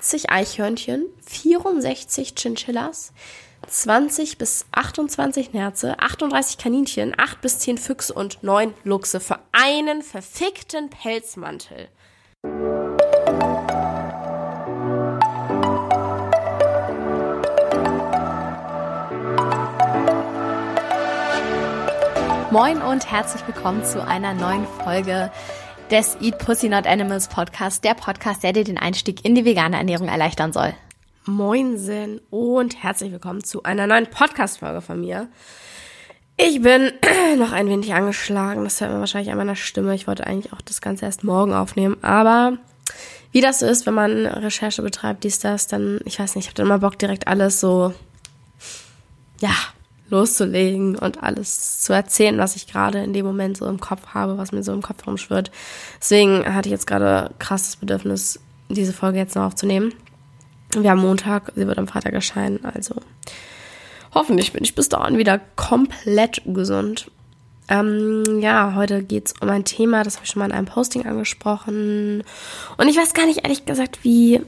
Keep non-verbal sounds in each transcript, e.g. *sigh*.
80 Eichhörnchen, 64 Chinchillas, 20 bis 28 Nerze, 38 Kaninchen, 8 bis 10 Füchse und 9 Luchse für einen verfickten Pelzmantel. Moin und herzlich willkommen zu einer neuen Folge des Eat Pussy Not Animals Podcast, der Podcast, der dir den Einstieg in die vegane Ernährung erleichtern soll. Moinsen und herzlich willkommen zu einer neuen Podcast-Folge von mir. Ich bin *clears throat* noch ein wenig angeschlagen, das hört man wahrscheinlich an meiner Stimme. Ich wollte eigentlich auch das Ganze erst morgen aufnehmen, aber wie das so ist, wenn man Recherche betreibt, dies, das, dann, ich weiß nicht, ich habe dann immer Bock, direkt alles so, ja, loszulegen und alles zu erzählen, was ich gerade in dem Moment so im Kopf habe, was mir so im Kopf rumschwirrt. Deswegen hatte ich jetzt gerade krass das Bedürfnis, diese Folge jetzt noch aufzunehmen. Wir haben Montag, sie wird am Freitag erscheinen, also hoffentlich bin ich bis dahin wieder komplett gesund. Ähm, ja, heute geht es um ein Thema, das habe ich schon mal in einem Posting angesprochen. Und ich weiß gar nicht ehrlich gesagt, wie,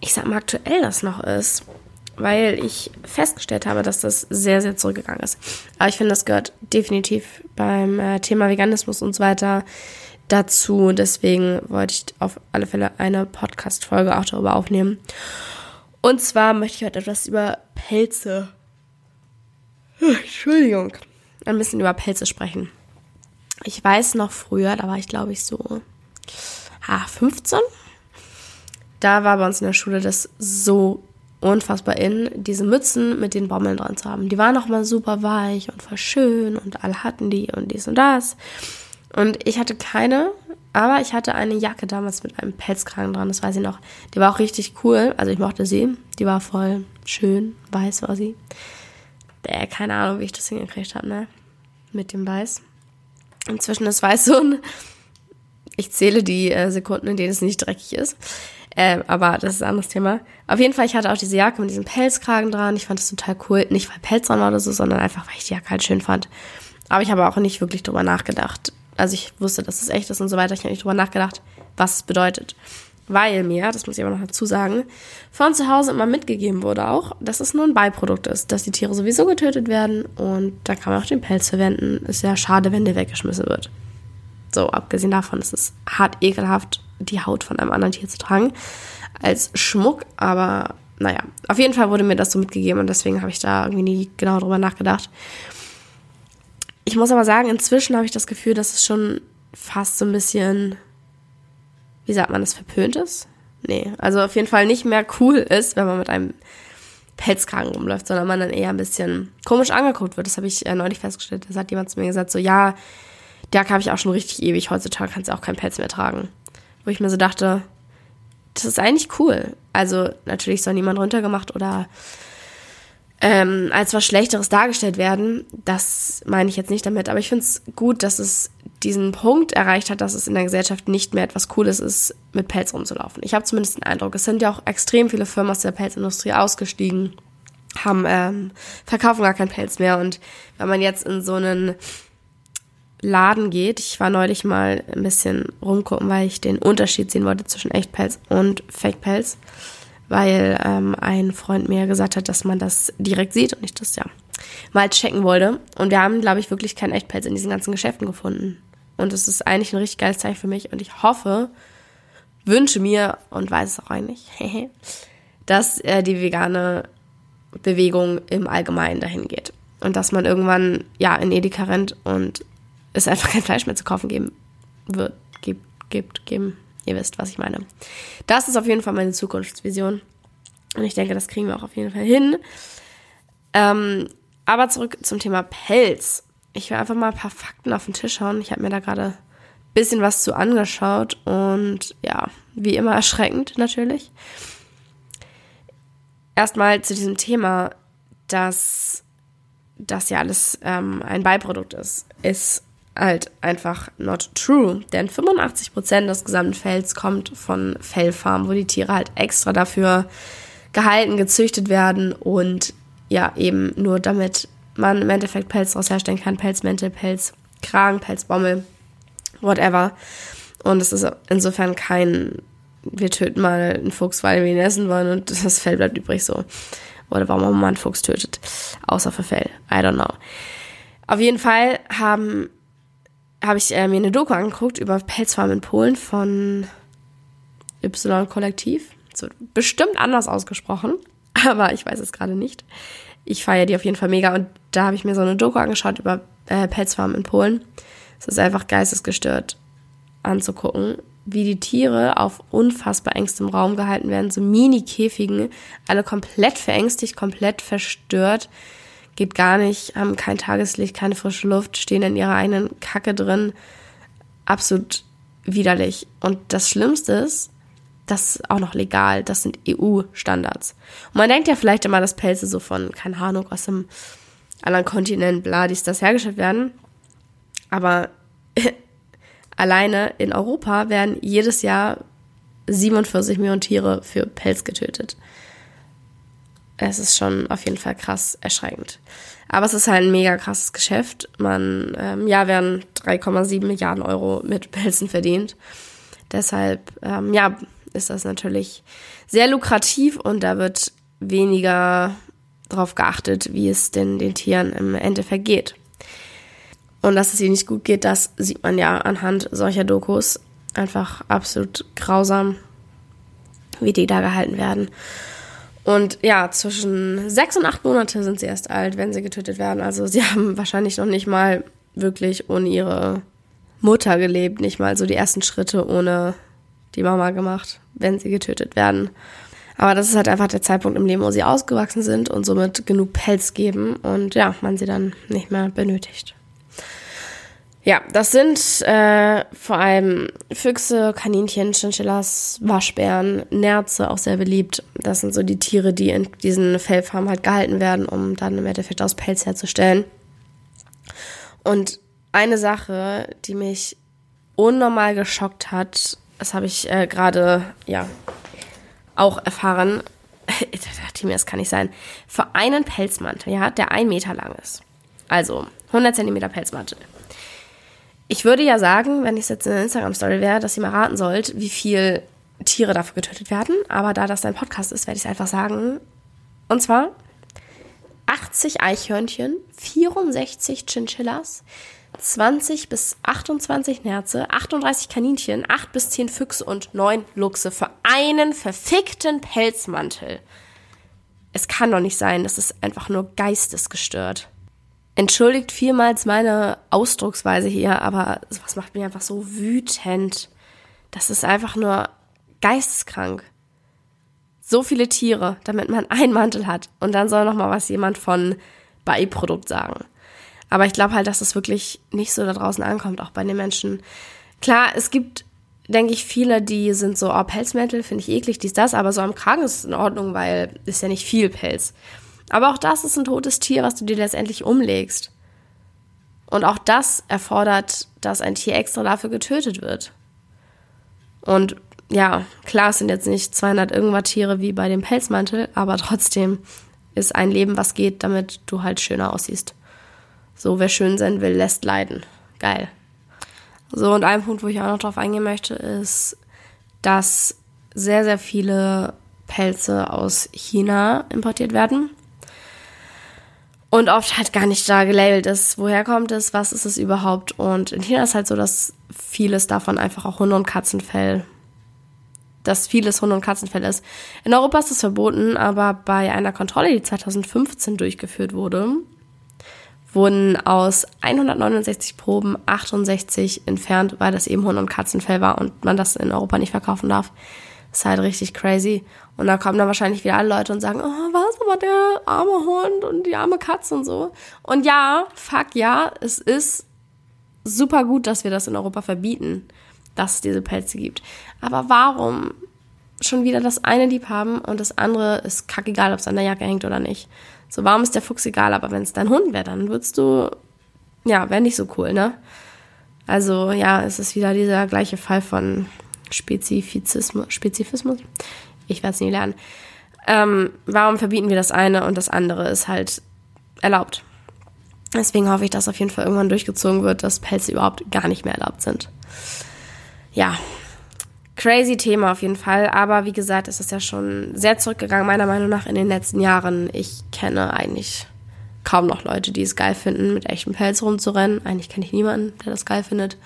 ich sag mal, aktuell das noch ist weil ich festgestellt habe, dass das sehr, sehr zurückgegangen ist. Aber ich finde, das gehört definitiv beim äh, Thema Veganismus und so weiter dazu. Deswegen wollte ich auf alle Fälle eine Podcast-Folge auch darüber aufnehmen. Und zwar möchte ich heute etwas über Pelze. *laughs* Entschuldigung. Ein bisschen über Pelze sprechen. Ich weiß noch früher, da war ich glaube ich so ah, 15. Da war bei uns in der Schule das so unfassbar in, diese Mützen mit den Bommeln dran zu haben. Die waren auch mal super weich und voll schön und alle hatten die und dies und das. Und ich hatte keine, aber ich hatte eine Jacke damals mit einem Pelzkragen dran, das weiß ich noch. Die war auch richtig cool, also ich mochte sie. Die war voll schön, weiß war sie. Bäh, keine Ahnung, wie ich das hingekriegt habe, ne? Mit dem Weiß. Inzwischen ist Weiß so ein. Ich zähle die äh, Sekunden, in denen es nicht dreckig ist. Äh, aber das ist ein anderes Thema. Auf jeden Fall, ich hatte auch diese Jacke mit diesem Pelzkragen dran. Ich fand das total cool. Nicht weil Pelz dran war oder so, sondern einfach, weil ich die Jacke halt schön fand. Aber ich habe auch nicht wirklich drüber nachgedacht. Also ich wusste, dass es echt ist und so weiter. Ich habe nicht drüber nachgedacht, was es bedeutet. Weil mir, das muss ich aber noch dazu sagen, von zu Hause immer mitgegeben wurde auch, dass es nur ein Beiprodukt ist, dass die Tiere sowieso getötet werden und da kann man auch den Pelz verwenden. Ist ja schade, wenn der weggeschmissen wird. So, abgesehen davon ist es hart ekelhaft die Haut von einem anderen Tier zu tragen als Schmuck. Aber naja, auf jeden Fall wurde mir das so mitgegeben und deswegen habe ich da irgendwie nie genau drüber nachgedacht. Ich muss aber sagen, inzwischen habe ich das Gefühl, dass es schon fast so ein bisschen, wie sagt man das, verpönt ist? Nee, also auf jeden Fall nicht mehr cool ist, wenn man mit einem Pelzkragen rumläuft, sondern man dann eher ein bisschen komisch angeguckt wird. Das habe ich äh, neulich festgestellt. Das hat jemand zu mir gesagt, so ja, der habe ich auch schon richtig ewig. Heutzutage kannst du auch keinen Pelz mehr tragen wo ich mir so dachte, das ist eigentlich cool. Also natürlich soll niemand runtergemacht oder ähm, als was Schlechteres dargestellt werden. Das meine ich jetzt nicht damit. Aber ich finde es gut, dass es diesen Punkt erreicht hat, dass es in der Gesellschaft nicht mehr etwas Cooles ist, mit Pelz rumzulaufen. Ich habe zumindest den Eindruck, es sind ja auch extrem viele Firmen aus der Pelzindustrie ausgestiegen, haben ähm, verkaufen gar keinen Pelz mehr. Und wenn man jetzt in so einen Laden geht. Ich war neulich mal ein bisschen rumgucken, weil ich den Unterschied sehen wollte zwischen Echtpelz und Fake-Pelz, weil ähm, ein Freund mir gesagt hat, dass man das direkt sieht und ich das ja mal checken wollte. Und wir haben, glaube ich, wirklich keinen Echtpelz in diesen ganzen Geschäften gefunden. Und es ist eigentlich ein richtig geiles Zeichen für mich und ich hoffe, wünsche mir und weiß es auch eigentlich, *laughs* dass äh, die vegane Bewegung im Allgemeinen dahin geht. Und dass man irgendwann ja in Edeka rennt und es einfach kein Fleisch mehr zu kaufen geben wird, gibt, gibt, geben. Ihr wisst, was ich meine. Das ist auf jeden Fall meine Zukunftsvision. Und ich denke, das kriegen wir auch auf jeden Fall hin. Ähm, aber zurück zum Thema Pelz. Ich will einfach mal ein paar Fakten auf den Tisch hauen. Ich habe mir da gerade ein bisschen was zu angeschaut und ja, wie immer erschreckend natürlich. Erstmal zu diesem Thema, dass das ja alles ähm, ein Beiprodukt ist, ist halt einfach not true. Denn 85% des gesamten Fells kommt von Fellfarmen, wo die Tiere halt extra dafür gehalten, gezüchtet werden und ja, eben nur damit man im Endeffekt Pelz daraus herstellen kann. Pelzmäntel, Pelzkragen, Pelzbommel, whatever. Und es ist insofern kein, wir töten mal einen Fuchs, weil wir ihn essen wollen und *laughs* das Fell bleibt übrig so. Oder warum man einen Fuchs tötet. Außer für Fell. I don't know. Auf jeden Fall haben habe ich äh, mir eine Doku angeguckt über Pelzfarmen in Polen von Y-Kollektiv. So, bestimmt anders ausgesprochen, *laughs* aber ich weiß es gerade nicht. Ich feiere die auf jeden Fall mega und da habe ich mir so eine Doku angeschaut über äh, Pelzfarmen in Polen. Es ist einfach geistesgestört anzugucken, wie die Tiere auf unfassbar engstem Raum gehalten werden, so Mini-Käfigen, alle komplett verängstigt, komplett verstört, geht gar nicht, haben kein Tageslicht, keine frische Luft, stehen in ihrer eigenen Kacke drin, absolut widerlich. Und das Schlimmste ist, das ist auch noch legal, das sind EU-Standards. Und man denkt ja vielleicht immer, dass Pelze so von, keine Ahnung, aus einem anderen Kontinent, bla, dies, das hergestellt werden. Aber *laughs* alleine in Europa werden jedes Jahr 47 Millionen Tiere für Pelz getötet. Es ist schon auf jeden Fall krass erschreckend. Aber es ist halt ein mega krasses Geschäft. Man, ähm, ja, werden 3,7 Milliarden Euro mit *laughs* Pelzen verdient. Deshalb, ähm, ja, ist das natürlich sehr lukrativ und da wird weniger darauf geachtet, wie es denn den Tieren im Endeffekt geht. Und dass es ihnen nicht gut geht, das sieht man ja anhand solcher Dokus. Einfach absolut grausam, wie die da gehalten werden. Und ja, zwischen sechs und acht Monate sind sie erst alt, wenn sie getötet werden. Also sie *laughs* haben wahrscheinlich noch nicht mal wirklich ohne ihre Mutter gelebt, nicht mal so die ersten Schritte ohne die Mama gemacht, wenn sie getötet werden. Aber das ist halt einfach der Zeitpunkt im Leben, wo sie ausgewachsen sind und somit genug Pelz geben und ja, man sie dann nicht mehr benötigt. Ja, das sind äh, vor allem Füchse, Kaninchen, Chinchillas, Waschbären, Nerze, auch sehr beliebt. Das sind so die Tiere, die in diesen Fellfarmen halt gehalten werden, um dann im Endeffekt aus Pelz herzustellen. Und eine Sache, die mich unnormal geschockt hat, das habe ich äh, gerade, ja, auch erfahren. *laughs* da dachte mir, das kann nicht sein. Für einen Pelzmantel, ja, der ein Meter lang ist. Also 100 Zentimeter Pelzmantel ich würde ja sagen, wenn ich jetzt in der Instagram-Story wäre, dass ihr mal raten sollt, wie viel Tiere dafür getötet werden. Aber da das dein Podcast ist, werde ich es einfach sagen. Und zwar 80 Eichhörnchen, 64 Chinchillas, 20 bis 28 Nerze, 38 Kaninchen, 8 bis 10 Füchse und 9 Luchse für einen verfickten Pelzmantel. Es kann doch nicht sein, das ist einfach nur geistesgestört. Entschuldigt vielmals meine Ausdrucksweise hier, aber sowas macht mich einfach so wütend. Das ist einfach nur geisteskrank. So viele Tiere, damit man *laughs* einen Mantel hat. Und dann soll noch mal was jemand von Beiprodukt sagen. Aber ich glaube halt, dass das wirklich nicht so da draußen ankommt, auch bei den Menschen. Klar, es gibt, denke ich, viele, die sind so, oh, Pelzmäntel finde ich eklig, dies, das, aber so am Kragen ist es in Ordnung, weil ist ja nicht viel Pelz. Aber auch das ist ein totes Tier, was du dir letztendlich umlegst. Und auch das erfordert, dass ein Tier extra dafür getötet wird. Und ja, klar, es sind jetzt nicht 200 irgendwas Tiere wie bei dem Pelzmantel, aber trotzdem ist ein Leben, was geht, damit du halt schöner aussiehst. So, wer schön sein will, lässt leiden. Geil. So, und ein Punkt, wo ich auch noch drauf eingehen möchte, ist, dass sehr, sehr viele Pelze aus China importiert werden und oft halt gar nicht da gelabelt ist, woher kommt es, was ist es überhaupt. Und in China ist halt so, dass vieles davon einfach auch Hunde- und Katzenfell, dass vieles Hunde- und Katzenfell ist. In Europa ist das verboten, aber bei einer Kontrolle, die 2015 durchgeführt wurde, wurden aus 169 Proben 68 entfernt, weil das eben Hunde- und Katzenfell war und man das in Europa nicht verkaufen darf. Ist halt richtig crazy. Und da kommen dann wahrscheinlich wieder alle Leute und sagen, oh, was, aber der arme Hund und die arme Katze und so. Und ja, fuck ja, es ist super gut, dass wir das in Europa verbieten, dass es diese Pelze gibt. Aber warum schon wieder das eine lieb haben und das andere ist kackegal, ob es an der Jacke hängt oder nicht. So, warum ist der Fuchs egal? Aber wenn es dein Hund wäre, dann würdest du, ja, wäre nicht so cool, ne? Also, ja, es ist wieder dieser gleiche Fall von Spezifizismus, Spezifismus ich werde es nie lernen. Ähm, warum verbieten wir das eine und das andere ist halt erlaubt? Deswegen hoffe ich, dass auf jeden Fall irgendwann durchgezogen wird, dass Pelze überhaupt gar nicht mehr erlaubt sind. Ja, crazy Thema auf jeden Fall. Aber wie gesagt, ist es ja schon sehr zurückgegangen, meiner Meinung nach, in den letzten Jahren. Ich kenne eigentlich kaum noch Leute, die es geil finden, mit echtem Pelz rumzurennen. Eigentlich kenne ich niemanden, der das geil findet.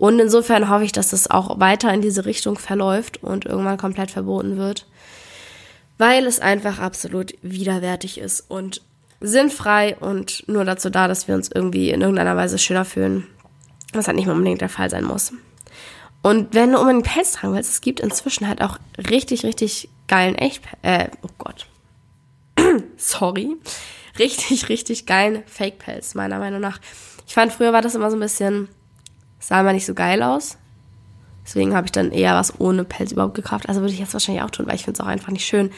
Und insofern hoffe ich, dass das auch weiter in diese Richtung verläuft und irgendwann komplett verboten wird. Weil es einfach absolut widerwärtig ist und sinnfrei und nur dazu da, dass wir uns irgendwie in irgendeiner Weise schöner fühlen. Was halt nicht unbedingt der Fall sein muss. Und wenn du unbedingt Pelz tragen willst, es gibt inzwischen halt auch richtig, richtig geilen Echt, äh, oh Gott. *clears throat* Sorry. Richtig, richtig geilen Fake-Pelz, meiner Meinung nach. Ich fand, früher war das immer so ein bisschen, sah immer nicht so geil aus. Deswegen habe ich dann eher was ohne Pelz überhaupt gekauft. Also würde ich jetzt wahrscheinlich auch tun, weil ich finde es auch einfach nicht schön.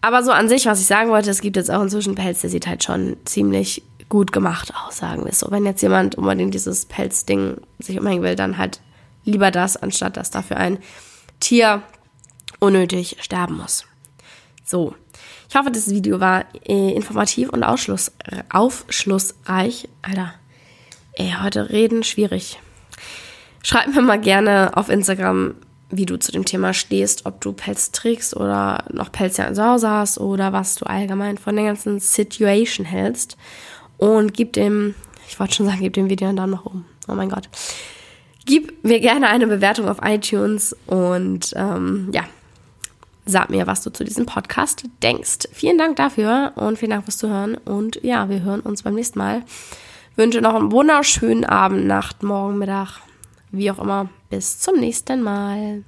Aber so an sich, was ich sagen wollte, es gibt jetzt auch inzwischen Pelz, der sieht halt schon ziemlich gut gemacht aus, sagen wir es so. Wenn jetzt jemand unbedingt dieses Pelzding sich umhängen will, dann halt Lieber das, anstatt dass dafür ein Tier unnötig sterben muss. So. Ich hoffe, das Video war äh, informativ und aufschlussreich. Alter, ey, heute reden schwierig. Schreib mir mal gerne auf Instagram, wie du zu dem Thema stehst, ob du Pelz trägst oder noch Pelz ja zu Hause hast oder was du allgemein von der ganzen Situation hältst. Und gib dem, ich wollte schon sagen, gib dem Video dann noch um. Oh mein Gott. Gib mir gerne eine Bewertung auf iTunes und ähm, ja, sag mir, was du zu diesem Podcast denkst. Vielen Dank dafür und vielen Dank fürs Zuhören. Und ja, wir hören uns beim nächsten Mal. Wünsche noch einen wunderschönen Abend, Nacht, Morgen, Mittag, wie auch immer. Bis zum nächsten Mal.